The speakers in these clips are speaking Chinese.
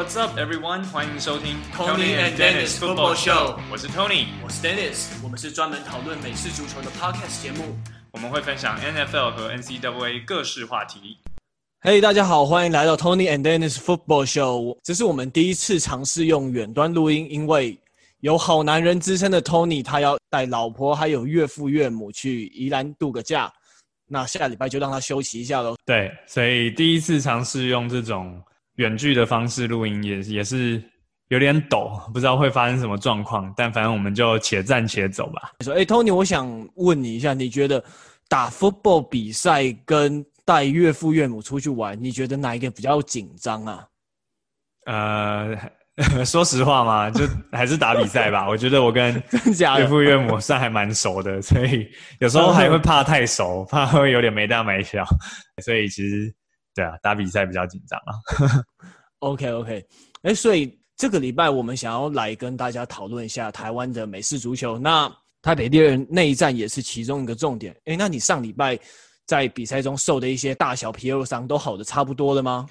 What's up, everyone？欢迎收听 Tony and Dennis Football Show。我是 Tony，我是 Dennis。我们是专门讨论美式足球的 Podcast 节目。我们会分享 NFL 和 NCAA 各式话题。Hey，大家好，欢迎来到 Tony and Dennis Football Show。这是我们第一次尝试用远端录音，因为有好男人之称的 Tony，他要带老婆还有岳父岳母去宜兰度个假。那下礼拜就让他休息一下喽。对，所以第一次尝试用这种。远距的方式录音也也是有点抖，不知道会发生什么状况，但反正我们就且战且走吧。说，哎，Tony，我想问你一下，你觉得打 football 比赛跟带岳父岳母出去玩，你觉得哪一个比较紧张啊？呃，说实话嘛，就还是打比赛吧。我觉得我跟岳父岳母算还蛮熟的，所以有时候还会怕太熟，怕会有点没大没小，所以其实。对啊，打比赛比较紧张啊。OK OK，哎，所以这个礼拜我们想要来跟大家讨论一下台湾的美式足球。那台北猎人内战也是其中一个重点。哎，那你上礼拜在比赛中受的一些大小皮肉伤都好的差不多了吗？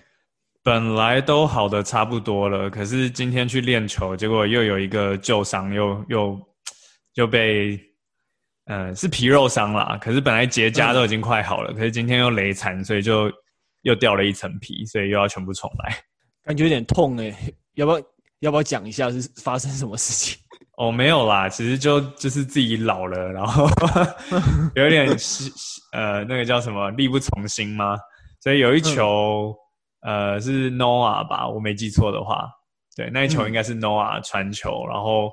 本来都好的差不多了，可是今天去练球，结果又有一个旧伤，又又又被，呃，是皮肉伤啦。可是本来结痂都已经快好了，嗯、可是今天又雷残，所以就。又掉了一层皮，所以又要全部重来，感觉有点痛哎、欸，要不要要不要讲一下是发生什么事情？哦，没有啦，其实就就是自己老了，然后 有点是呃那个叫什么力不从心吗？所以有一球、嗯、呃是 Noah 吧，我没记错的话，对，那一球应该是 Noah 传球，嗯、然后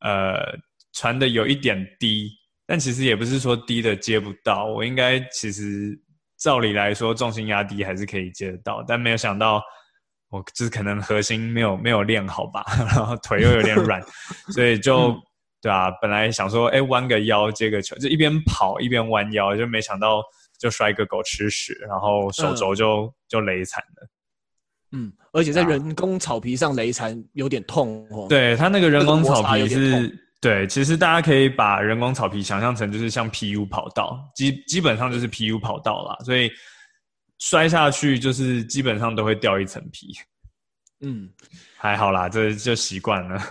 呃传的有一点低，但其实也不是说低的接不到，我应该其实。照理来说，重心压低还是可以接得到，但没有想到，我就是可能核心没有没有练好吧，然后腿又有点软，所以就、嗯、对啊，本来想说，哎，弯个腰接个球，就一边跑一边弯腰，就没想到就摔个狗吃屎，然后手肘就、嗯、就雷残了。嗯，而且在人工草皮上雷残有点痛哦。对，他那个人工草皮是。对，其实大家可以把人工草皮想象成就是像 PU 跑道，基基本上就是 PU 跑道啦，所以摔下去就是基本上都会掉一层皮。嗯，还好啦，这就习惯了。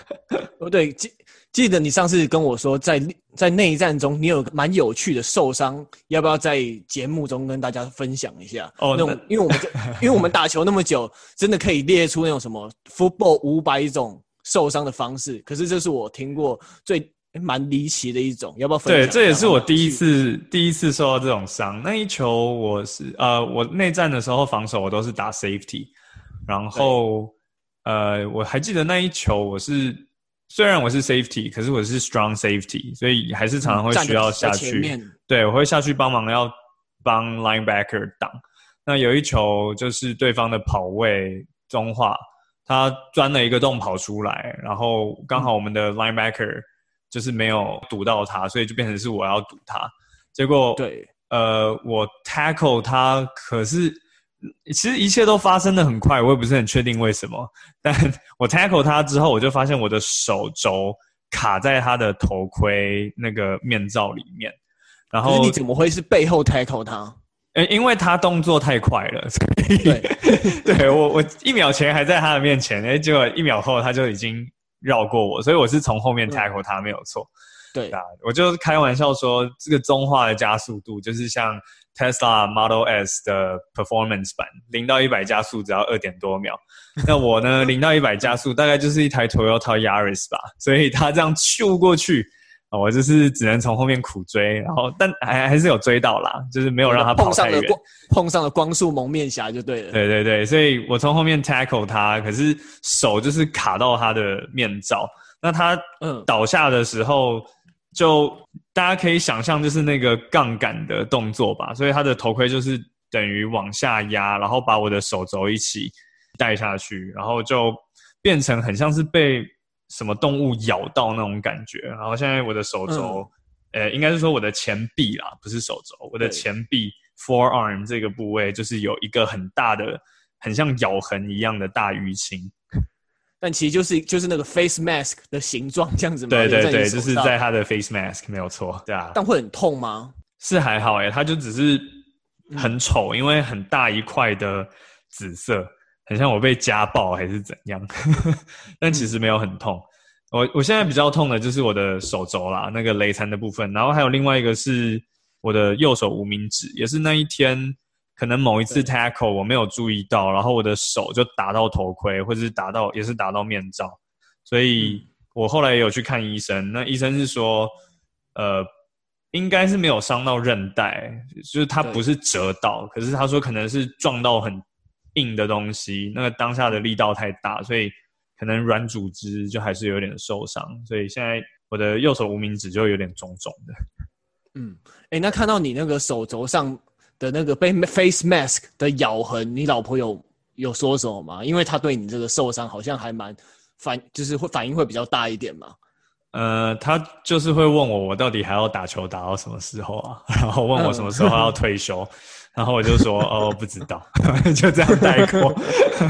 哦，对，记记得你上次跟我说在，在在内战中你有蛮有趣的受伤，要不要在节目中跟大家分享一下？哦，那种因为我们因为我们打球那么久，真的可以列出那种什么 football 五百种。受伤的方式，可是这是我听过最蛮离奇的一种，要不要分享？对，这也是我第一次第一次受到这种伤。那一球我是呃，我内战的时候防守我都是打 safety，然后呃，我还记得那一球我是虽然我是 safety，可是我是 strong safety，所以还是常常会需要下去。对，我会下去帮忙要帮 linebacker 挡。那有一球就是对方的跑位中画。他钻了一个洞跑出来，然后刚好我们的 linebacker 就是没有堵到他，所以就变成是我要堵他。结果对，呃，我 tackle 他，可是其实一切都发生的很快，我也不是很确定为什么。但 我 tackle 他之后，我就发现我的手肘卡在他的头盔那个面罩里面。然后你怎么会是背后 tackle 他？诶，因为他动作太快了，所以对，对我我一秒前还在他的面前，诶，结果一秒后他就已经绕过我，所以我是从后面 tackle 他，没有错。对啊，我就开玩笑说，这个中化的加速度就是像 Tesla Model S 的 Performance 版，零到一百加速只要二点多秒。那我呢，零到一百加速大概就是一台 Toyota Yaris 吧，所以他这样咻过去。我就是只能从后面苦追，然后但还还是有追到啦，就是没有让他。碰上了光，碰上了光速蒙面侠就对了。对对对，所以我从后面 tackle 他，可是手就是卡到他的面罩。那他嗯倒下的时候，就大家可以想象就是那个杠杆的动作吧，所以他的头盔就是等于往下压，然后把我的手肘一起带下去，然后就变成很像是被。什么动物咬到那种感觉，然后现在我的手肘，呃、应该是说我的前臂啦，不是手肘，我的前臂 forearm 这个部位就是有一个很大的，很像咬痕一样的大淤青，但其实就是就是那个 face mask 的形状这样子吗？对对对，就是在他的 face mask 没有错，对啊。但会很痛吗？是还好诶，它就只是很丑，嗯、因为很大一块的紫色。很像我被家暴还是怎样，但其实没有很痛。我我现在比较痛的就是我的手肘啦，那个雷残的部分，然后还有另外一个是我的右手无名指，也是那一天可能某一次 tackle 我没有注意到，然后我的手就打到头盔，或者是打到也是打到面罩，所以我后来也有去看医生，那医生是说，呃，应该是没有伤到韧带，就是它不是折到，可是他说可能是撞到很硬的东西，那个当下的力道太大，所以。可能软组织就还是有点受伤，所以现在我的右手无名指就有点肿肿的。嗯，哎、欸，那看到你那个手肘上的那个被 face mask 的咬痕，你老婆有有说什么吗？因为她对你这个受伤好像还蛮反，就是会反应会比较大一点嘛。呃，她就是会问我，我到底还要打球打到什么时候啊？然后问我什么时候要退休，然后我就说 哦，不知道，就这样带过。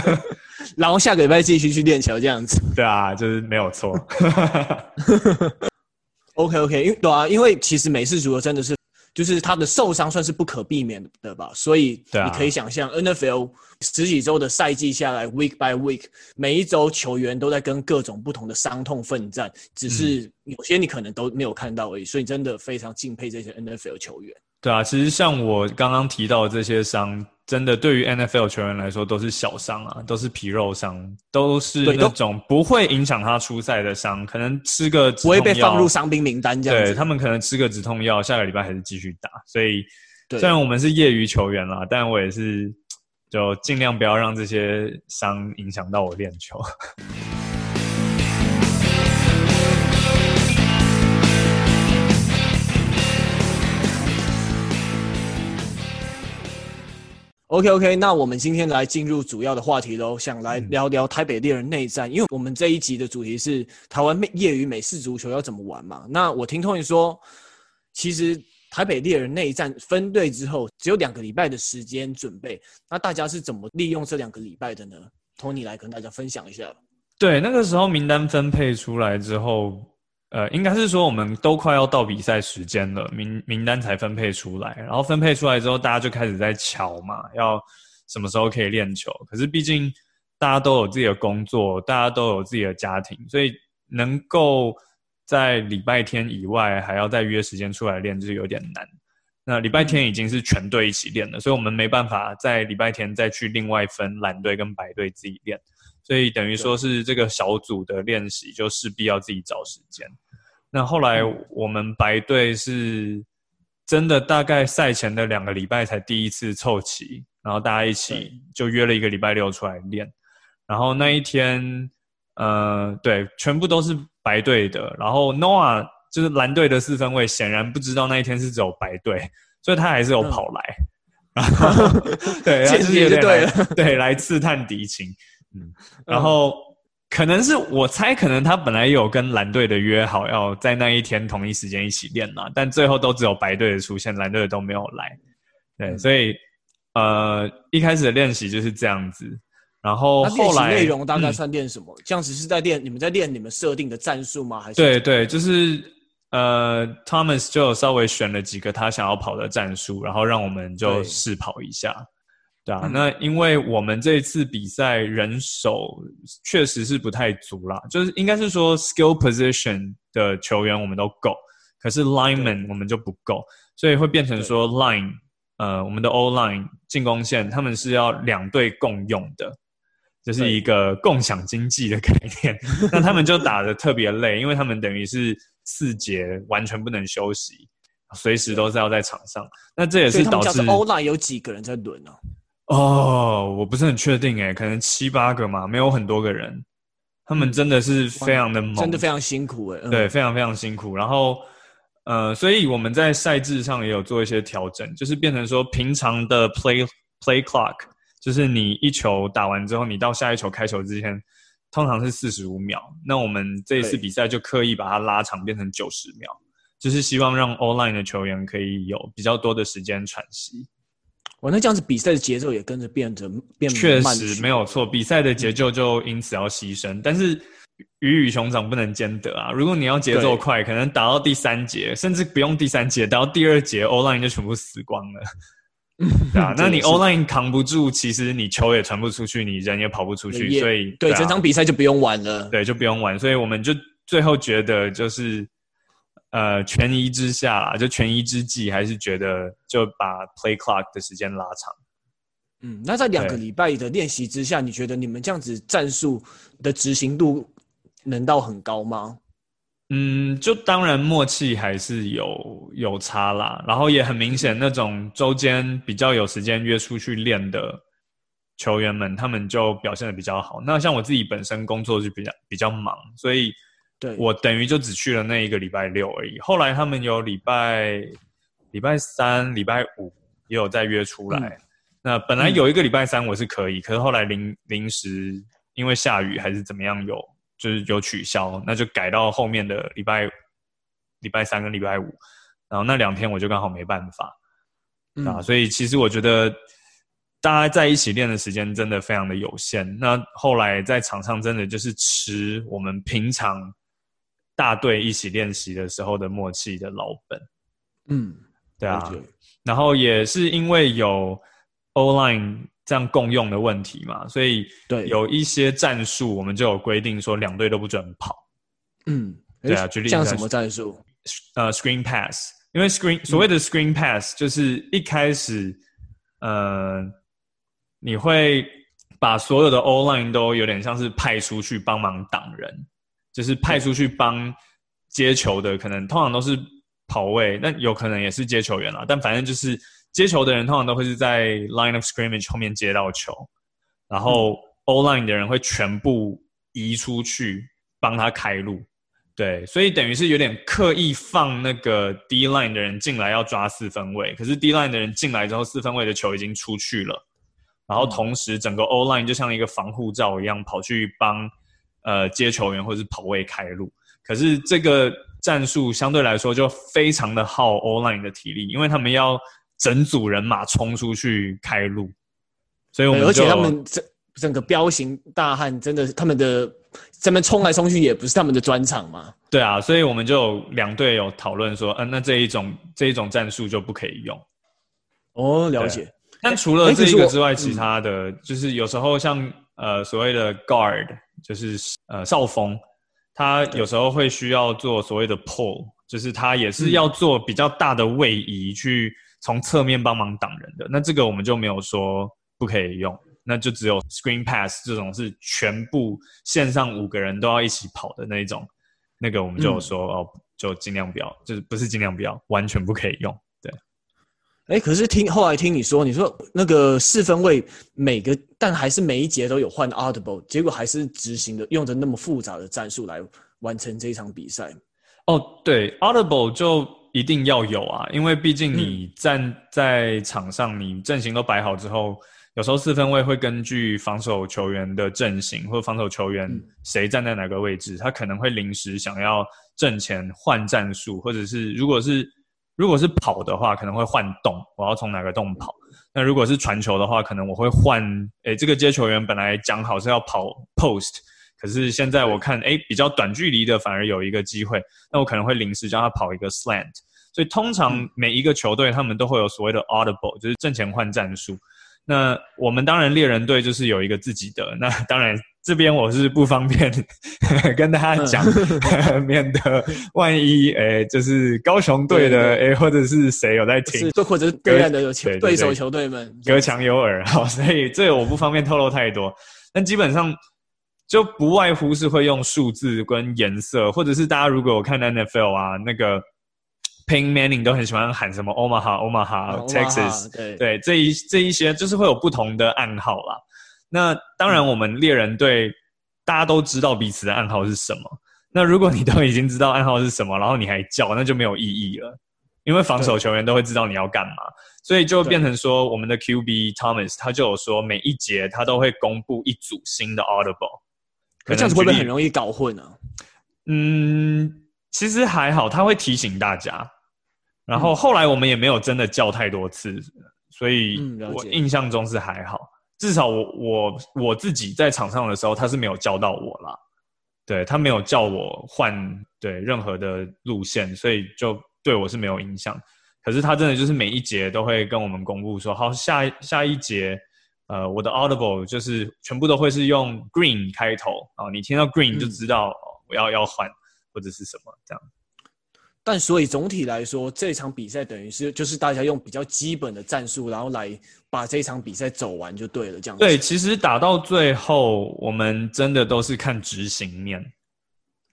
然后下个礼拜继续去练球，这样子。对啊，就是没有错。OK OK，因为对啊，因为其实美式足球真的是，就是他的受伤算是不可避免的吧，所以你可以想象 NFL 十几周的赛季下来，week by week，每一周球员都在跟各种不同的伤痛奋战，只是有些你可能都没有看到而已，所以真的非常敬佩这些 NFL 球员。对啊，其实像我刚刚提到的这些伤。真的，对于 NFL 球员来说，都是小伤啊，都是皮肉伤，都是那种不会影响他出赛的伤，可能吃个止痛药，不会被放入伤兵名单这样子。对，他们可能吃个止痛药，下个礼拜还是继续打。所以，虽然我们是业余球员啦，但我也是就尽量不要让这些伤影响到我练球。OK OK，那我们今天来进入主要的话题喽，想来聊聊台北猎人内战，因为我们这一集的主题是台湾业余美式足球要怎么玩嘛。那我听 Tony 说，其实台北猎人内战分队之后只有两个礼拜的时间准备，那大家是怎么利用这两个礼拜的呢？Tony 来跟大家分享一下。对，那个时候名单分配出来之后。呃，应该是说我们都快要到比赛时间了，名名单才分配出来，然后分配出来之后，大家就开始在乔嘛，要什么时候可以练球。可是毕竟大家都有自己的工作，大家都有自己的家庭，所以能够在礼拜天以外还要再约时间出来练，就是有点难。那礼拜天已经是全队一起练了，所以我们没办法在礼拜天再去另外分蓝队跟白队自己练。所以等于说是这个小组的练习，就势必要自己找时间。那后来我们白队是真的大概赛前的两个礼拜才第一次凑齐，然后大家一起就约了一个礼拜六出来练。然后那一天，呃，对，全部都是白队的。然后 Noah 就是蓝队的四分卫，显然不知道那一天是只有白队，所以他还是有跑来。然后 对，其实也是对了，对，来刺探敌情。嗯，然后可能是我猜，可能他本来有跟蓝队的约好，要在那一天同一时间一起练嘛，但最后都只有白队的出现，蓝队的都没有来。对，嗯、所以呃，一开始的练习就是这样子。然后后来内容大概算练什么？这样子是在练你们在练你们设定的战术吗？还是对对，就是呃，Thomas 就稍微选了几个他想要跑的战术，然后让我们就试跑一下。对啊，那因为我们这一次比赛人手确实是不太足啦，就是应该是说 skill position 的球员我们都够，可是 lineman 我们就不够，所以会变成说 line，呃，我们的 O line 进攻线他们是要两队共用的，就是一个共享经济的概念。那他们就打的特别累，因为他们等于是四节完全不能休息，随时都是要在场上。那这也是导致 O line 有几个人在轮呢？哦，我不是很确定诶，可能七八个嘛，没有很多个人。他们真的是非常的猛，真的非常辛苦诶。对，非常非常辛苦。然后，呃，所以我们在赛制上也有做一些调整，就是变成说平常的 play play clock，就是你一球打完之后，你到下一球开球之前，通常是四十五秒。那我们这一次比赛就刻意把它拉长，变成九十秒，就是希望让 online 的球员可以有比较多的时间喘息。我那这样子比赛的节奏也跟着变得变慢，确实没有错，比赛的节奏就因此要牺牲。嗯、但是鱼与熊掌不能兼得啊！如果你要节奏快，可能打到第三节，甚至不用第三节，打到第二节，O-line 就全部死光了。对啊，那你 online 扛不住，其实你球也传不出去，你人也跑不出去，所以对，对、啊、整场比赛就不用玩了，对，就不用玩。所以我们就最后觉得就是，呃，权宜之下啦，就权宜之计，还是觉得就把 play clock 的时间拉长。嗯，那在两个礼拜的练习之下，你觉得你们这样子战术的执行度能到很高吗？嗯，就当然默契还是有有差啦，然后也很明显，那种周间比较有时间约出去练的球员们，他们就表现的比较好。那像我自己本身工作就比较比较忙，所以对我等于就只去了那一个礼拜六而已。后来他们有礼拜礼拜三、礼拜五也有再约出来。嗯、那本来有一个礼拜三我是可以，嗯、可是后来临临时因为下雨还是怎么样有。就是有取消，那就改到后面的礼拜礼拜三跟礼拜五，然后那两天我就刚好没办法，嗯、啊，所以其实我觉得大家在一起练的时间真的非常的有限。那后来在场上真的就是吃我们平常大队一起练习的时候的默契的老本，嗯，对啊，然后也是因为有 O-line。这样共用的问题嘛，所以对有一些战术，我们就有规定说两队都不准跑。嗯，对啊，举例像什么战术？呃，screen pass，因为 screen 所谓的 screen pass 就是一开始，呃，你会把所有的 O line 都有点像是派出去帮忙挡人，就是派出去帮接球的，可能通常都是跑位，那有可能也是接球员啦，但反正就是。接球的人通常都会是在 line of scrimmage 后面接到球，然后 O line 的人会全部移出去帮他开路，对，所以等于是有点刻意放那个 D line 的人进来要抓四分位，可是 D line 的人进来之后，四分位的球已经出去了，然后同时整个 O line 就像一个防护罩一样跑去帮呃接球员或是跑位开路，可是这个战术相对来说就非常的耗 O line 的体力，因为他们要。整组人马冲出去开路，所以我们而且他们整整个彪形大汉，真的他们的这边冲来冲去也不是他们的专场嘛。对啊，所以我们就两队有讨论说，嗯、呃，那这一种这一种战术就不可以用。哦，了解。但除了这一个之外，其他的就是有时候像呃所谓的 guard，就是呃少峰，他有时候会需要做所谓的 pull，就是他也是要做比较大的位移去。从侧面帮忙挡人的，那这个我们就没有说不可以用，那就只有 screen pass 这种是全部线上五个人都要一起跑的那一种，那个我们就说、嗯、哦，就尽量不要，就是不是尽量不要，完全不可以用。对，哎，可是听后来听你说，你说那个四分卫每个，但还是每一节都有换 audible，结果还是执行的用着那么复杂的战术来完成这一场比赛。哦，对，audible 就。一定要有啊，因为毕竟你站在场上，嗯、你阵型都摆好之后，有时候四分卫会根据防守球员的阵型或者防守球员谁站在哪个位置，嗯、他可能会临时想要阵前换战术，或者是如果是如果是跑的话，可能会换洞，我要从哪个洞跑。那如果是传球的话，可能我会换，诶，这个接球员本来讲好是要跑 post。可是现在我看，哎，比较短距离的反而有一个机会，那我可能会临时叫他跑一个 slant。所以通常每一个球队他们都会有所谓的 audible，就是阵前换战术。那我们当然猎人队就是有一个自己的。那当然这边我是不方便 跟大家讲，免得万一哎，就是高雄队的哎，或者是谁有在听，或者是对岸的有对手球队们隔墙有耳，好，所以这个我不方便透露太多。但基本上。就不外乎是会用数字跟颜色，或者是大家如果有看 NFL 啊，那个 Peyton Manning 都很喜欢喊什么 Omaha Omaha Texas，对对，这一这一些就是会有不同的暗号啦。那当然，我们猎人队大家都知道彼此的暗号是什么。那如果你都已经知道暗号是什么，然后你还叫，那就没有意义了，因为防守球员都会知道你要干嘛，所以就变成说，我们的 QB Thomas 他就有说，每一节他都会公布一组新的 Audible。可这样子会不会很容易搞混呢？嗯，其实还好，他会提醒大家。然后后来我们也没有真的叫太多次，所以我印象中是还好。至少我我我自己在场上的时候，他是没有叫到我啦。对，他没有叫我换对任何的路线，所以就对我是没有影响。可是他真的就是每一节都会跟我们公布说，好，下下一节，呃，我的 Audible 就是全部都会是用 Green 开头啊，你听到 Green 就知道哦我要、要换或者是什么这样。但所以总体来说，这场比赛等于是就是大家用比较基本的战术，然后来把这场比赛走完就对了，这样子。对，其实打到最后，我们真的都是看执行面。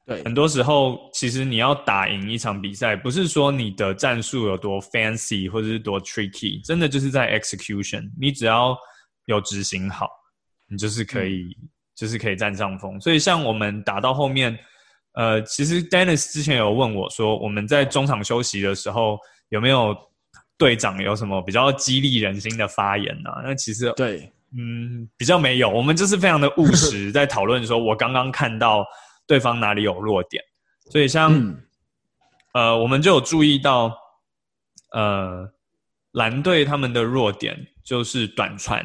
对，很多时候，其实你要打赢一场比赛，不是说你的战术有多 fancy 或者是多 tricky，真的就是在 execution。你只要有执行好，你就是可以，嗯、就是可以占上风。所以，像我们打到后面，呃，其实 Dennis 之前有问我说，我们在中场休息的时候有没有队长有什么比较激励人心的发言呢、啊？那其实对，嗯，比较没有。我们就是非常的务实，在讨论说，我刚刚看到。对方哪里有弱点，所以像，嗯、呃，我们就有注意到，呃，蓝队他们的弱点就是短传，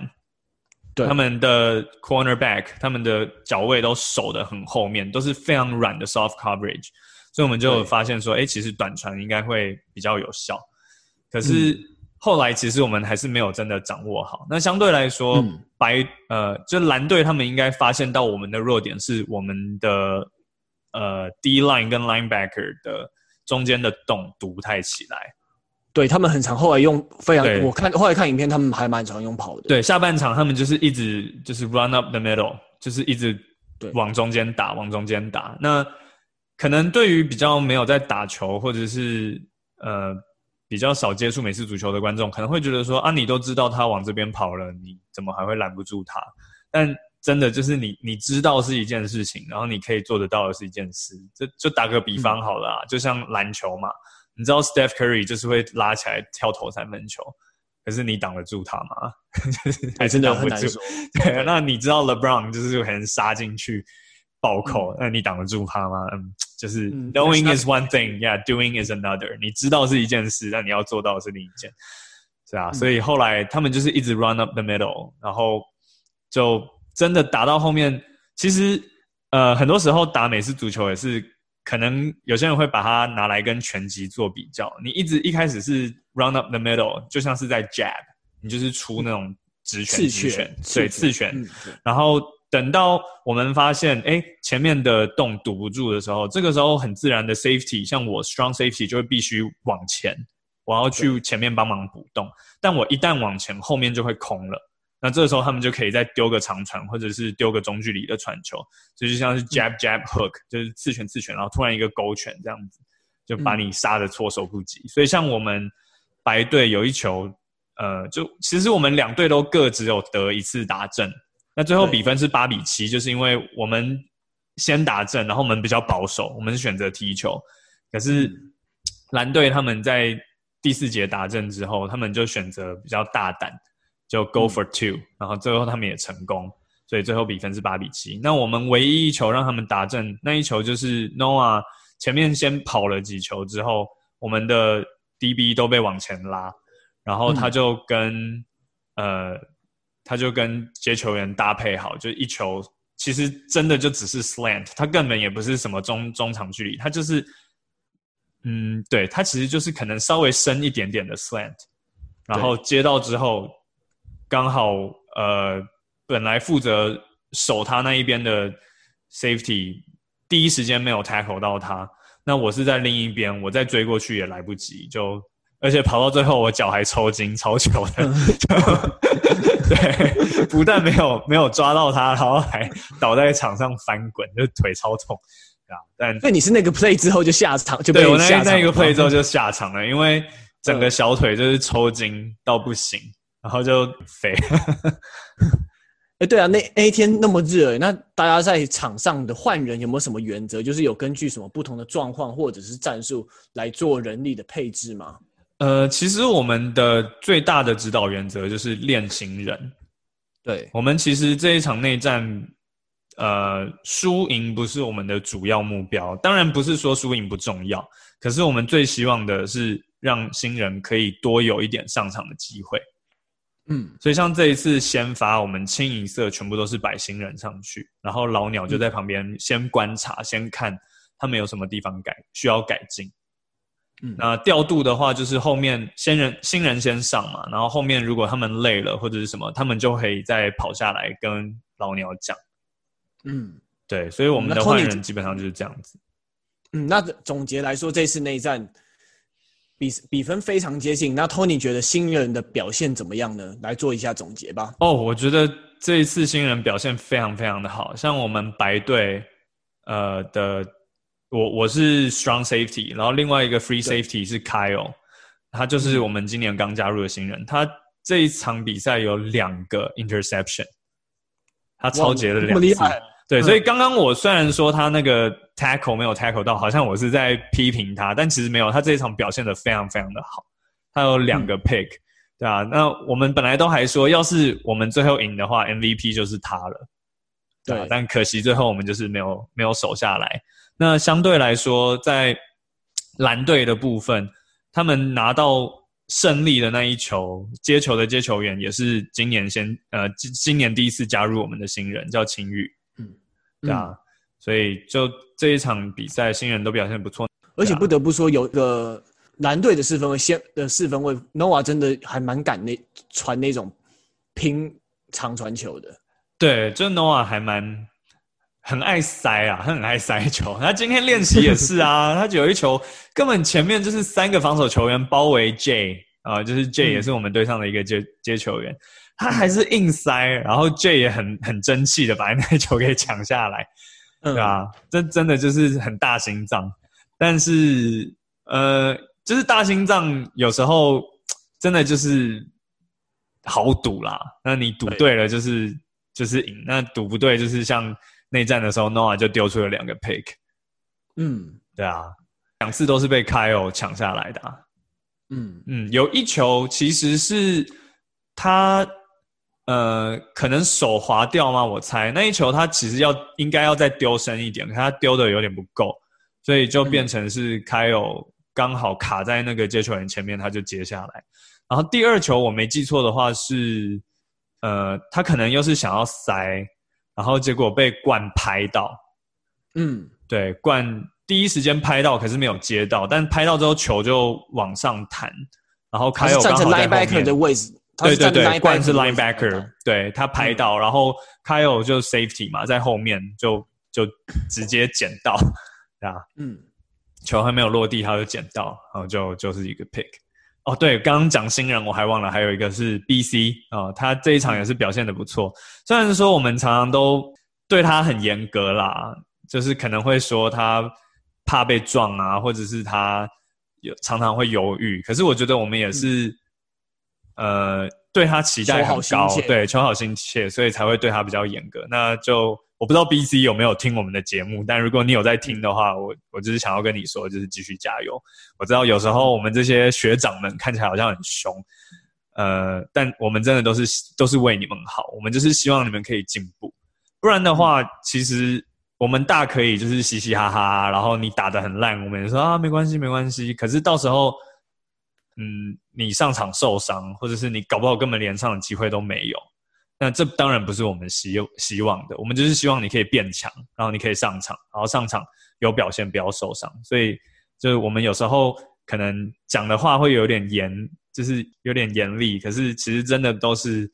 对，他们的 cornerback，他们的脚位都守得很后面，都是非常软的 soft coverage，所以我们就发现说，哎，其实短传应该会比较有效。可是后来其实我们还是没有真的掌握好。那相对来说，嗯、白呃，就蓝队他们应该发现到我们的弱点是我们的。呃，D line 跟 linebacker 的中间的洞堵不太起来，对，他们很常，后来用非常，我看后来看影片，他们还蛮常用跑的。对，下半场他们就是一直就是 run up the middle，就是一直往中间打，往中间打。那可能对于比较没有在打球，或者是呃比较少接触美式足球的观众，可能会觉得说啊，你都知道他往这边跑了，你怎么还会拦不住他？但真的就是你，你知道是一件事情，然后你可以做得到的是一件事。就就打个比方好了啊，嗯、就像篮球嘛，你知道 Steph Curry 就是会拉起来跳投三分球，可是你挡得住他吗？还是挡不住。对，那你知道 LeBron 就是可能杀进去暴扣，嗯、那你挡得住他吗？嗯，就是 knowing is one thing，yeah，doing is another。你知道是一件事，但你要做到是另一件，是啊。嗯、所以后来他们就是一直 run up the middle，然后就。真的打到后面，其实呃，很多时候打美式足球也是，可能有些人会把它拿来跟拳击做比较。你一直一开始是 run up the middle，就像是在 jab，你就是出那种直拳、直拳，对，刺拳。然后等到我们发现，哎，前面的洞堵不住的时候，这个时候很自然的 safety，像我 strong safety 就会必须往前，我要去前面帮忙补洞。但我一旦往前，后面就会空了。那这个时候他们就可以再丢个长传，或者是丢个中距离的传球，这就像是 jab jab hook，就是刺拳刺拳，然后突然一个勾拳这样子，就把你杀的措手不及。嗯、所以像我们白队有一球，呃，就其实我们两队都各只有得一次达阵，那最后比分是八比七，就是因为我们先打正，然后我们比较保守，我们是选择踢球，可是蓝队他们在第四节打正之后，他们就选择比较大胆。就 go for two，、嗯、然后最后他们也成功，所以最后比分是八比七。那我们唯一一球让他们打正，那一球就是 Noah 前面先跑了几球之后，我们的 DB 都被往前拉，然后他就跟、嗯、呃，他就跟接球员搭配好，就一球其实真的就只是 slant，他根本也不是什么中中长距离，他就是嗯，对，他其实就是可能稍微深一点点的 slant，然后接到之后。刚好，呃，本来负责守他那一边的 safety 第一时间没有 tackle 到他，那我是在另一边，我再追过去也来不及，就而且跑到最后我脚还抽筋，超糗的，对，不但没有没有抓到他，然后还倒在场上翻滚，就腿超痛啊！但那你是那个 play 之后就下场，就被对我那那一个 play 之后就下场了，因为整个小腿就是抽筋到不行。然后就飞，哎，对啊，那那一天那么热，那大家在场上的换人有没有什么原则？就是有根据什么不同的状况或者是战术来做人力的配置吗？呃，其实我们的最大的指导原则就是练新人。对，我们其实这一场内战，呃，输赢不是我们的主要目标。当然不是说输赢不重要，可是我们最希望的是让新人可以多有一点上场的机会。嗯，所以像这一次先发，我们清一色全部都是摆新人上去，然后老鸟就在旁边先观察，嗯、先看他们有什么地方改需要改进。嗯，那调度的话，就是后面先人新人先上嘛，然后后面如果他们累了或者是什么，他们就可以再跑下来跟老鸟讲。嗯，对，所以我们的换人基本上就是这样子。嗯，那总结来说，这次内战比比分非常接近。那 Tony 觉得新人的表现怎么样呢？来做一下总结吧。哦，我觉得这一次新人表现非常非常的好，像我们白队，呃的。我我是 strong safety，然后另外一个 free safety 是 Kyle，他就是我们今年刚加入的新人。嗯、他这一场比赛有两个 interception，他超截了两次。对，嗯、所以刚刚我虽然说他那个 tackle 没有 tackle 到，好像我是在批评他，但其实没有，他这一场表现的非常非常的好。他有两个 pick，、嗯、对啊。那我们本来都还说，要是我们最后赢的话，MVP 就是他了。对，对，但可惜最后我们就是没有没有守下来。那相对来说，在蓝队的部分，他们拿到胜利的那一球接球的接球员，也是今年先呃今今年第一次加入我们的新人，叫秦宇。嗯，对啊，嗯、所以就这一场比赛，新人都表现不错。而且不得不说，有个蓝队的四分卫先的四分卫 Noah 真的还蛮敢那传那种拼长传球的。对，就 Noah 还蛮。很爱塞啊，他很爱塞球。他今天练习也是啊，他有一球，根本前面就是三个防守球员包围 J 啊，就是 J 也是我们队上的一个接、嗯、接球员，他还是硬塞，然后 J 也很很争气的把那球给抢下来，对啊，这真的就是很大心脏。但是呃，就是大心脏有时候真的就是好赌啦。那你赌对了就是就是赢，那赌不对就是像。内战的时候，Noah 就丢出了两个 pick。嗯，对啊，两次都是被 Kyle 抢下来的啊。嗯嗯，有一球其实是他呃，可能手滑掉吗？我猜那一球他其实要应该要再丢深一点，可他丢的有点不够，所以就变成是 Kyle 刚好卡在那个接球员前面，他就接下来。然后第二球我没记错的话是，呃，他可能又是想要塞。然后结果被冠拍到，嗯，对，冠第一时间拍到，可是没有接到，但拍到之后球就往上弹，然后凯友刚好在后面的位置，对对对，冠是 linebacker，对他拍到，然后 Kyle 就 safety 嘛，在后面就就直接捡到，啊，嗯，球还没有落地他就捡到，然后就就是一个 pick。哦，对，刚刚讲新人我还忘了，还有一个是 BC 啊、哦，他这一场也是表现的不错。虽然说我们常常都对他很严格啦，就是可能会说他怕被撞啊，或者是他有常常会犹豫。可是我觉得我们也是，嗯、呃，对他期待很高，对，求好心切，所以才会对他比较严格。那就。我不知道 BC 有没有听我们的节目，但如果你有在听的话，我我就是想要跟你说，就是继续加油。我知道有时候我们这些学长们看起来好像很凶，呃，但我们真的都是都是为你们好，我们就是希望你们可以进步。不然的话，其实我们大可以就是嘻嘻哈哈，然后你打得很烂，我们也说啊没关系没关系。可是到时候，嗯，你上场受伤，或者是你搞不好根本连上的机会都没有。那这当然不是我们希希望的，我们就是希望你可以变强，然后你可以上场，然后上场有表现，不要受伤。所以就是我们有时候可能讲的话会有点严，就是有点严厉，可是其实真的都是，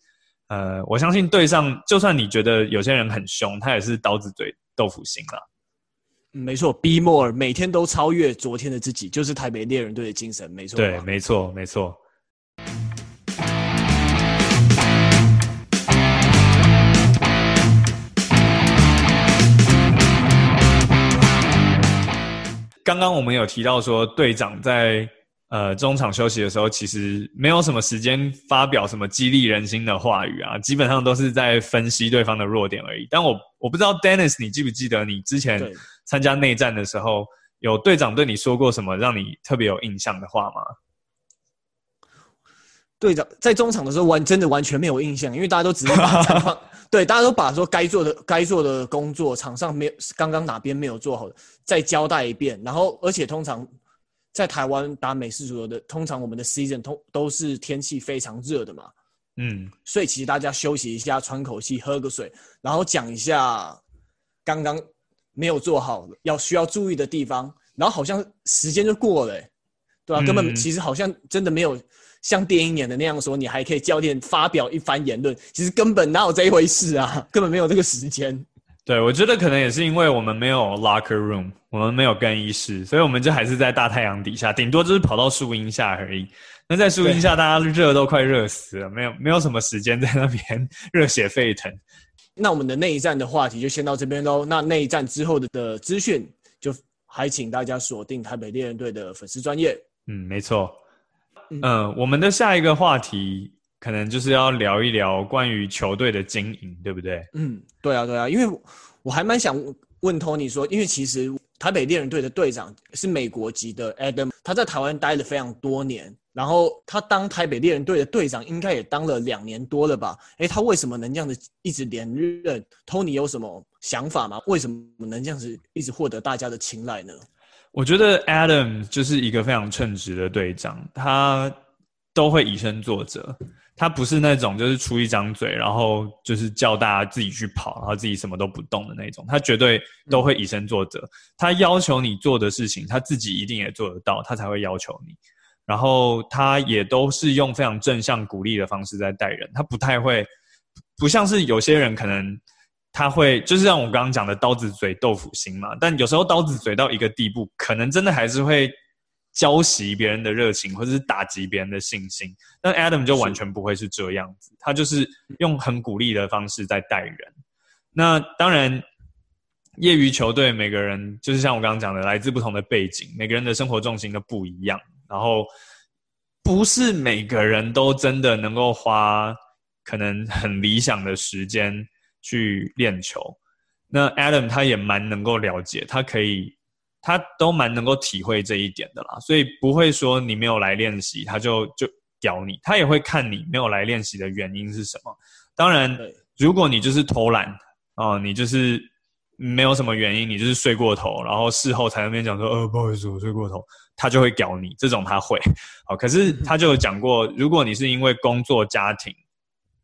呃，我相信对上就算你觉得有些人很凶，他也是刀子嘴豆腐心啦。没错，Be more，每天都超越昨天的自己，就是台北猎人队的精神。没错，对，没错，没错。刚刚我们有提到说，队长在呃中场休息的时候，其实没有什么时间发表什么激励人心的话语啊，基本上都是在分析对方的弱点而已。但我我不知道，Dennis，你记不记得你之前参加内战的时候，有队长对你说过什么让你特别有印象的话吗？队长在中场的时候完真的完全没有印象，因为大家都只是 对大家都把说该做的该做的工作场上没有刚刚哪边没有做好的再交代一遍，然后而且通常在台湾打美式足球的，通常我们的 season 通都是天气非常热的嘛，嗯，所以其实大家休息一下，喘口气，喝个水，然后讲一下刚刚没有做好要需要注意的地方，然后好像时间就过了，欸。对吧、啊？根本其实好像真的没有像电影演的那样说，你还可以教练发表一番言论，其实根本哪有这一回事啊？根本没有这个时间。对，我觉得可能也是因为我们没有 locker room，我们没有更衣室，所以我们就还是在大太阳底下，顶多就是跑到树荫下而已。那在树荫下，大家热都快热死了，没有没有什么时间在那边 热血沸腾。那我们的内战的话题就先到这边喽。那内战之后的的资讯，就还请大家锁定台北猎人队的粉丝专业。嗯，没错。嗯、呃，我们的下一个话题。可能就是要聊一聊关于球队的经营，对不对？嗯，对啊，对啊，因为我还蛮想问 Tony 说，因为其实台北猎人队的队长是美国籍的 Adam，他在台湾待了非常多年，然后他当台北猎人队的队长应该也当了两年多了吧？诶，他为什么能这样子一直连任？Tony 有什么想法吗？为什么能这样子一直获得大家的青睐呢？我觉得 Adam 就是一个非常称职的队长，他都会以身作则。他不是那种就是出一张嘴，然后就是叫大家自己去跑，然后自己什么都不动的那种。他绝对都会以身作则。他要求你做的事情，他自己一定也做得到，他才会要求你。然后他也都是用非常正向鼓励的方式在带人。他不太会，不像是有些人可能他会，就是像我刚刚讲的刀子嘴豆腐心嘛。但有时候刀子嘴到一个地步，可能真的还是会。浇熄别人的热情，或者是打击别人的信心，但 Adam 就完全不会是这样子，他就是用很鼓励的方式在带人。那当然，业余球队每个人就是像我刚刚讲的，来自不同的背景，每个人的生活重心都不一样，然后不是每个人都真的能够花可能很理想的时间去练球。那 Adam 他也蛮能够了解，他可以。他都蛮能够体会这一点的啦，所以不会说你没有来练习，他就就屌你。他也会看你没有来练习的原因是什么。当然，如果你就是偷懒哦，你就是没有什么原因，你就是睡过头，然后事后才在那边讲说，呃，不好意思，我睡过头，他就会屌你。这种他会。好，可是他就有讲过，如果你是因为工作、家庭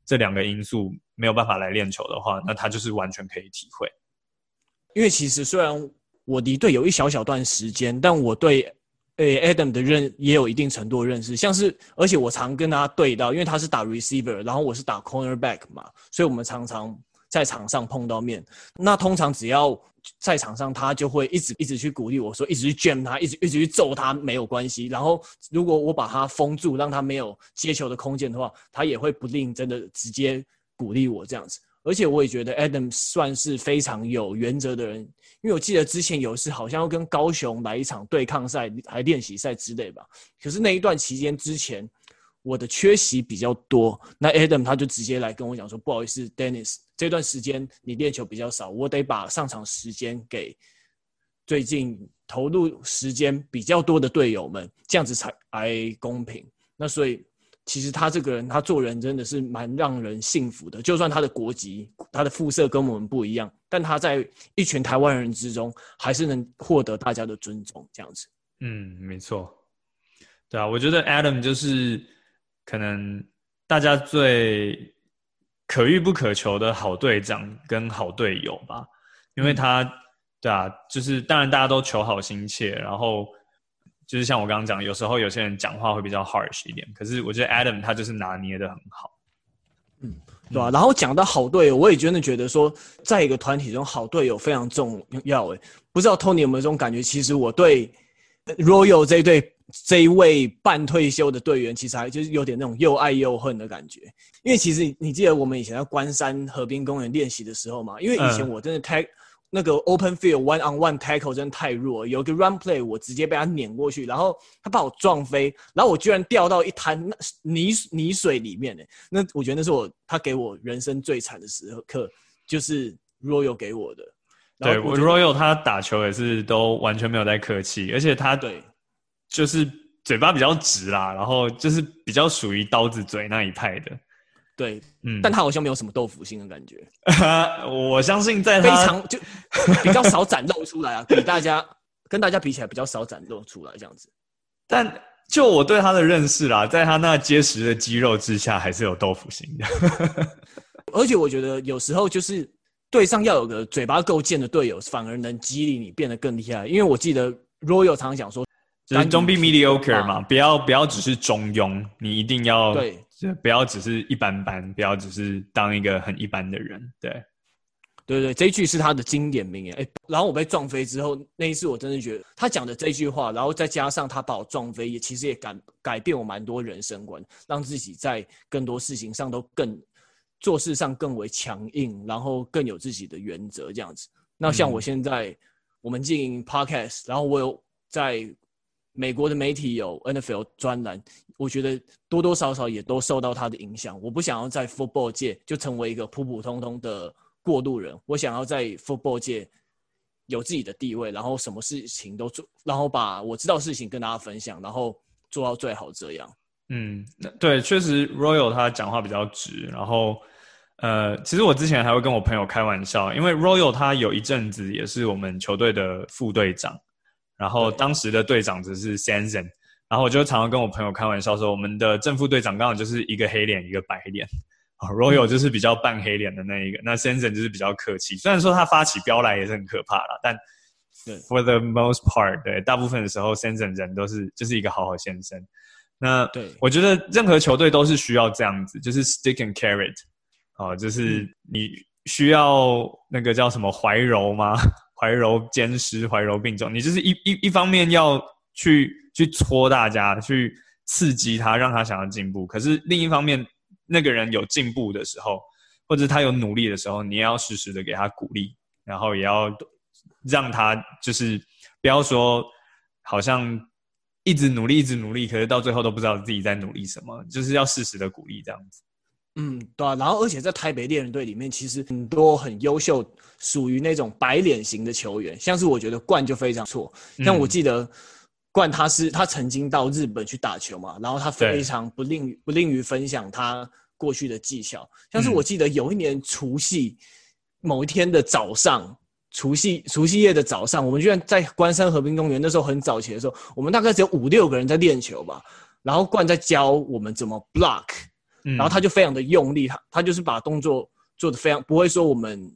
这两个因素没有办法来练球的话，那他就是完全可以体会。因为其实虽然。我离队有一小小段时间，但我对诶 Adam 的认也有一定程度的认识，像是而且我常跟他对到，因为他是打 receiver，然后我是打 cornerback 嘛，所以我们常常在场上碰到面。那通常只要在场上，他就会一直一直去鼓励我说，一直去 jam 他，一直一直去揍他没有关系。然后如果我把他封住，让他没有接球的空间的话，他也会不吝真的直接鼓励我这样子。而且我也觉得 Adam 算是非常有原则的人，因为我记得之前有一次好像要跟高雄来一场对抗赛，还练习赛之类吧。可是那一段期间之前，我的缺席比较多，那 Adam 他就直接来跟我讲说：“不好意思，Dennis，这段时间你练球比较少，我得把上场时间给最近投入时间比较多的队友们，这样子才才公平。”那所以。其实他这个人，他做人真的是蛮让人信服的。就算他的国籍、他的肤色跟我们不一样，但他在一群台湾人之中，还是能获得大家的尊重。这样子，嗯，没错。对啊，我觉得 Adam 就是可能大家最可遇不可求的好队长跟好队友吧。因为他，嗯、对啊，就是当然大家都求好心切，然后。就是像我刚刚讲，有时候有些人讲话会比较 harsh 一点，可是我觉得 Adam 他就是拿捏的很好，嗯，对吧、啊？然后讲到好队友，我也真的觉得说，在一个团体中，好队友非常重要。诶，不知道 Tony 有没有这种感觉？其实我对 Royal 这一队这一位半退休的队员，其实还就是有点那种又爱又恨的感觉。因为其实你记得我们以前在关山河滨公园练习的时候嘛，因为以前我真的太。嗯那个 open field one on one tackle 真的太弱，有一个 run play 我直接被他碾过去，然后他把我撞飞，然后我居然掉到一滩泥泥水里面呢。那我觉得那是我他给我人生最惨的时刻，就是 Royal 给我的。对，Royal 他打球也是都完全没有在客气，而且他对就是嘴巴比较直啦，然后就是比较属于刀子嘴那一派的。对，嗯，但他好像没有什么豆腐心的感觉。我相信在他非常就比较少展露出来啊，比大家跟大家比起来比较少展露出来这样子。但就我对他的认识啦，在他那结实的肌肉之下，还是有豆腐心的。而且我觉得有时候就是队上要有个嘴巴够贱的队友，反而能激励你变得更厉害。因为我记得 Royal 常常讲说，就是 don't be mediocre 嘛，不要不要只是中庸，你一定要对，不要只是一般般，不要只是当一个很一般的人，对，对对，这一句是他的经典名言。哎，然后我被撞飞之后，那一次我真的觉得他讲的这句话，然后再加上他把我撞飞，也其实也改改变我蛮多人生观，让自己在更多事情上都更做事上更为强硬，然后更有自己的原则这样子。那像我现在，嗯、我们经营 podcast，然后我有在。美国的媒体有 NFL 专栏，我觉得多多少少也都受到他的影响。我不想要在 football 界就成为一个普普通通的过路人，我想要在 football 界有自己的地位，然后什么事情都做，然后把我知道事情跟大家分享，然后做到最好这样。嗯，对，确实 Royal 他讲话比较直，然后呃，其实我之前还会跟我朋友开玩笑，因为 Royal 他有一阵子也是我们球队的副队长。然后当时的队长则是 Sanson，然后我就常常跟我朋友开玩笑说，我们的正副队长刚好就是一个黑脸一个白脸，啊，Royal 就是比较半黑脸的那一个，那 Sanson 就是比较客气。虽然说他发起飙来也是很可怕啦，但 for the most part，对，大部分的时候 Sanson 人都是就是一个好好先生。那对我觉得任何球队都是需要这样子，就是 stick and carrot，哦，就是你需要那个叫什么怀柔吗？怀柔兼施，怀柔并重。你就是一一一方面要去去戳大家，去刺激他，让他想要进步。可是另一方面，那个人有进步的时候，或者他有努力的时候，你也要适时的给他鼓励，然后也要让他就是不要说好像一直努力，一直努力，可是到最后都不知道自己在努力什么，就是要适时的鼓励这样子。嗯，对啊，然后而且在台北猎人队里面，其实很多很优秀，属于那种白脸型的球员，像是我觉得冠就非常错。像我记得冠他是他曾经到日本去打球嘛，然后他非常不吝于不吝于分享他过去的技巧。像是我记得有一年除夕某一天的早上，除夕除夕夜的早上，我们居然在关山河滨公园，那时候很早起的时候，我们大概只有五六个人在练球吧，然后冠在教我们怎么 block。然后他就非常的用力，他他就是把动作做的非常不会说我们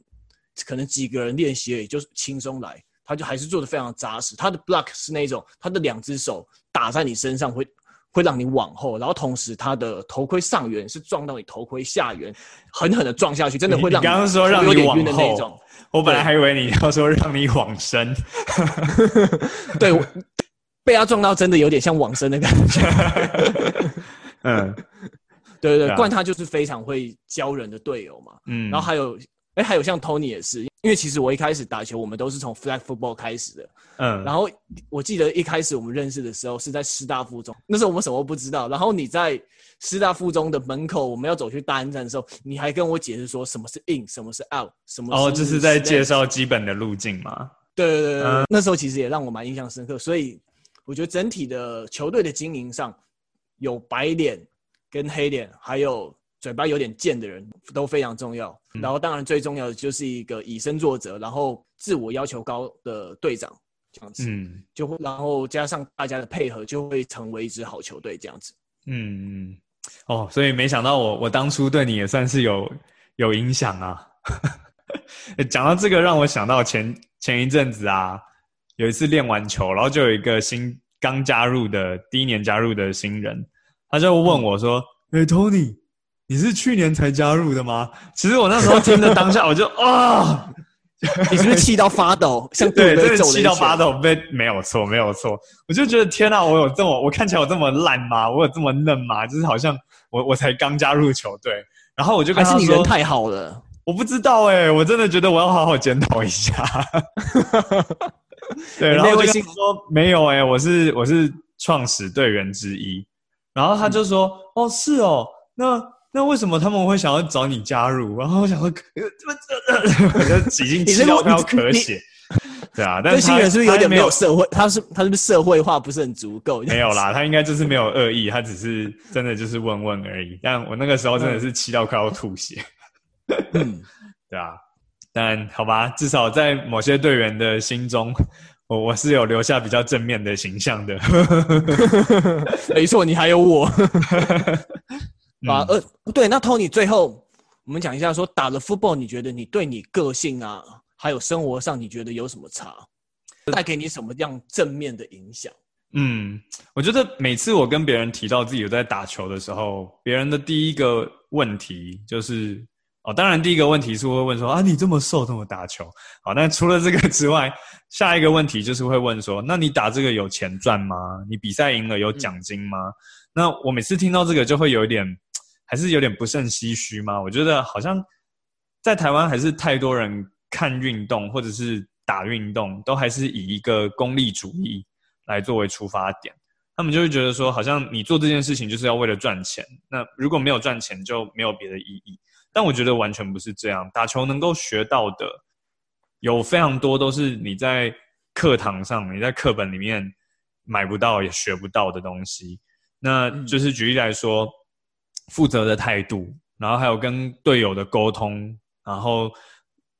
可能几个人练习也，就是轻松来，他就还是做的非常扎实。他的 block 是那种，他的两只手打在你身上会会让你往后，然后同时他的头盔上缘是撞到你头盔下缘，狠狠的撞下去，真的会让你，你刚刚说让你往后，我本来还以为你要说让你往生，对，被他撞到真的有点像往生的感觉，嗯。对对对，冠他就是非常会教人的队友嘛。嗯，然后还有，哎，还有像 Tony 也是，因为其实我一开始打球，我们都是从 Flag Football 开始的。嗯，然后我记得一开始我们认识的时候是在师大附中，那时候我们什么都不知道。然后你在师大附中的门口，我们要走去大安站的时候，你还跟我解释说什么是 in，什么是 out，什么是哦，就是在介绍基本的路径嘛。对对对对，嗯，那时候其实也让我蛮印象深刻。所以我觉得整体的球队的经营上有白脸。跟黑脸还有嘴巴有点贱的人都非常重要，嗯、然后当然最重要的就是一个以身作则，然后自我要求高的队长这样子，嗯，就会然后加上大家的配合，就会成为一支好球队这样子。嗯嗯，哦，所以没想到我我当初对你也算是有有影响啊。讲到这个，让我想到前前一阵子啊，有一次练完球，然后就有一个新刚加入的第一年加入的新人。他就问我说：“哎、嗯欸，Tony，你是去年才加入的吗？”其实我那时候听的当下，我就啊，你是不是气到发抖？像对，真的气到发抖，被没有错，没有错。我就觉得天哪，我有这么，我看起来有这么烂吗？我有这么嫩吗？就是好像我我才刚加入球队，然后我就跟他说：“还是你人太好了。”我不知道哎、欸，我真的觉得我要好好检讨一下。对，然后我就说：“没有哎、欸，我是我是创始队员之一。”然后他就说：“嗯、哦，是哦，那那为什么他们会想要找你加入？”然后我想说：“ 我就已经气到要咳血。”对啊，但是新人是不是有点没有社会？他是他是不是社会化不是很足够？没有啦，他应该就是没有恶意，他只是真的就是问问而已。但我那个时候真的是气到快要吐血。嗯，对啊，但好吧，至少在某些队员的心中。我我是有留下比较正面的形象的，没错，你还有我，啊呃对，那 Tony 最后我们讲一下说打了 football，你觉得你对你个性啊，还有生活上你觉得有什么差，带给你什么样正面的影响？嗯，我觉得每次我跟别人提到自己有在打球的时候，别人的第一个问题就是哦，当然第一个问题是会问说啊，你这么瘦，怎么打球？好，那除了这个之外，下一个问题就是会问说，那你打这个有钱赚吗？你比赛赢了有奖金吗？那我每次听到这个就会有一点，还是有点不胜唏嘘吗？我觉得好像在台湾还是太多人看运动或者是打运动，都还是以一个功利主义。来作为出发点，他们就会觉得说，好像你做这件事情就是要为了赚钱。那如果没有赚钱，就没有别的意义。但我觉得完全不是这样。打球能够学到的，有非常多都是你在课堂上、你在课本里面买不到也学不到的东西。那就是举例来说，负责的态度，然后还有跟队友的沟通，然后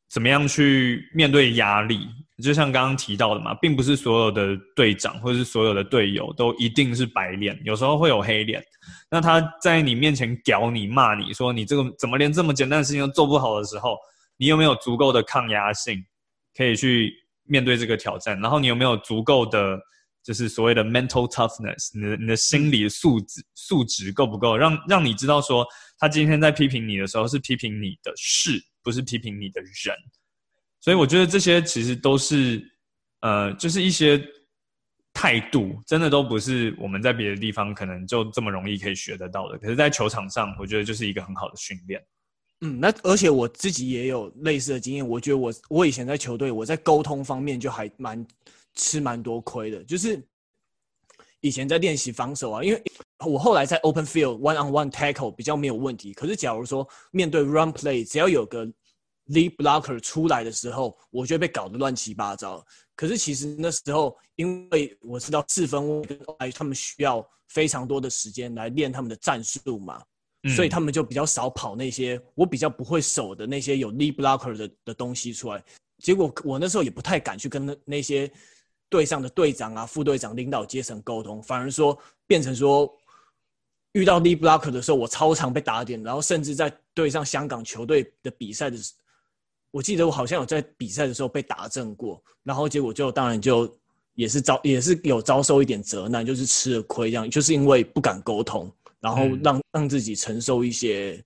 怎么样去面对压力。就像刚刚提到的嘛，并不是所有的队长或者是所有的队友都一定是白脸，有时候会有黑脸。那他在你面前屌你、骂你说你这个怎么连这么简单的事情都做不好的时候，你有没有足够的抗压性，可以去面对这个挑战？然后你有没有足够的，就是所谓的 mental toughness，你的你的心理素质素质够不够，让让你知道说，他今天在批评你的时候是批评你的事，不是批评你的人。所以我觉得这些其实都是，呃，就是一些态度，真的都不是我们在别的地方可能就这么容易可以学得到的。可是，在球场上，我觉得就是一个很好的训练。嗯，那而且我自己也有类似的经验。我觉得我我以前在球队，我在沟通方面就还蛮吃蛮多亏的。就是以前在练习防守啊，因为我后来在 open field one on one tackle 比较没有问题。可是假如说面对 run play，只要有个 lead blocker 出来的时候，我就被搞得乱七八糟。可是其实那时候，因为我知道四分卫跟他们需要非常多的时间来练他们的战术嘛，嗯、所以他们就比较少跑那些我比较不会守的那些有 lead blocker 的的东西出来。结果我那时候也不太敢去跟那那些队上的队长啊、副队长、领导阶层沟通，反而说变成说遇到 lead blocker 的时候，我超常被打点，然后甚至在对上香港球队的比赛的时候。我记得我好像有在比赛的时候被打正过，然后结果就当然就也是遭也是有遭受一点责难，就是吃了亏这样，就是因为不敢沟通，然后让、嗯、让自己承受一些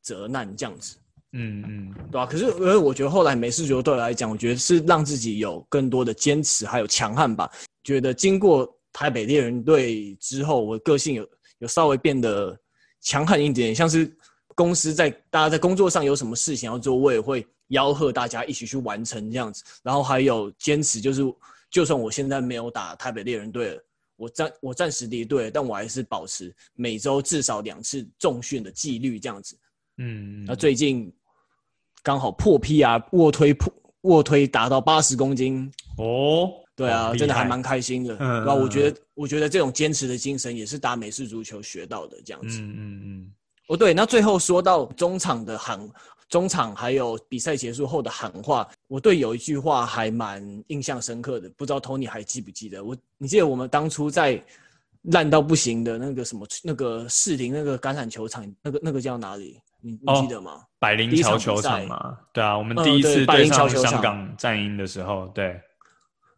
责难这样子。嗯嗯，对吧、啊？可是因为我觉得后来美式足球对我来讲，我觉得是让自己有更多的坚持还有强悍吧。觉得经过台北猎人队之后，我个性有有稍微变得强悍一点，像是公司在大家在工作上有什么事情要做，我也会。吆喝大家一起去完成这样子，然后还有坚持，就是就算我现在没有打台北猎人队了，我暂我暂时离队，但我还是保持每周至少两次重训的纪律这样子。嗯，那最近刚好破 P 啊卧推破卧推达到八十公斤哦，对啊，真的还蛮开心的。嗯，然后我觉得我觉得这种坚持的精神也是打美式足球学到的这样子。嗯嗯嗯。哦对，那最后说到中场的喊。中场还有比赛结束后的喊话，我对有一句话还蛮印象深刻的，不知道 Tony 还记不记得？我你记得我们当初在烂到不行的那个什么那个士林那个橄榄球场，那个那个叫哪里？你你记得吗？百灵桥球场嘛？对啊，我们第一次对上香港战鹰的时候，对，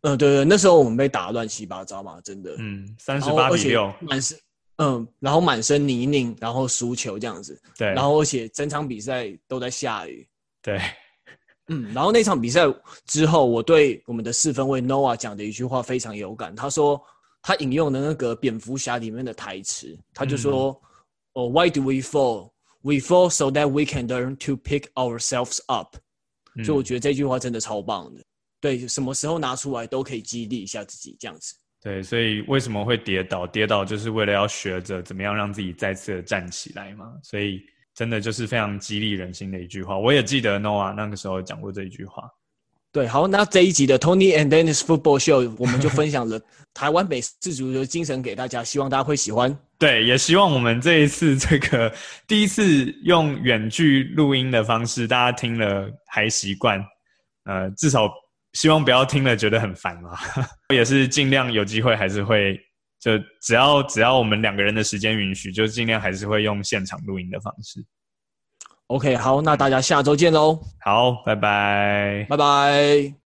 嗯，对对，那时候我们被打乱七八糟嘛，真的，嗯，三十八比六，满是。嗯，然后满身泥泞，然后输球这样子。对，然后而且整场比赛都在下雨。对，嗯，然后那场比赛之后，我对我们的四分卫 Noah 讲的一句话非常有感。他说他引用的那个蝙蝠侠里面的台词，他就说：“哦、嗯 oh,，Why do we fall? We fall so that we can learn to pick ourselves up。嗯”所以我觉得这句话真的超棒的。对，什么时候拿出来都可以激励一下自己，这样子。对，所以为什么会跌倒？跌倒就是为了要学着怎么样让自己再次的站起来嘛。所以真的就是非常激励人心的一句话。我也记得 Noah 那个时候讲过这一句话。对，好，那这一集的 Tony and Dennis Football Show 我们就分享了 台湾美式足球的精神给大家，希望大家会喜欢。对，也希望我们这一次这个第一次用远距录音的方式，大家听了还习惯。呃，至少。希望不要听了觉得很烦嘛，也是尽量有机会还是会，就只要只要我们两个人的时间允许，就尽量还是会用现场录音的方式。OK，好，那大家下周见喽。好，拜拜，拜拜。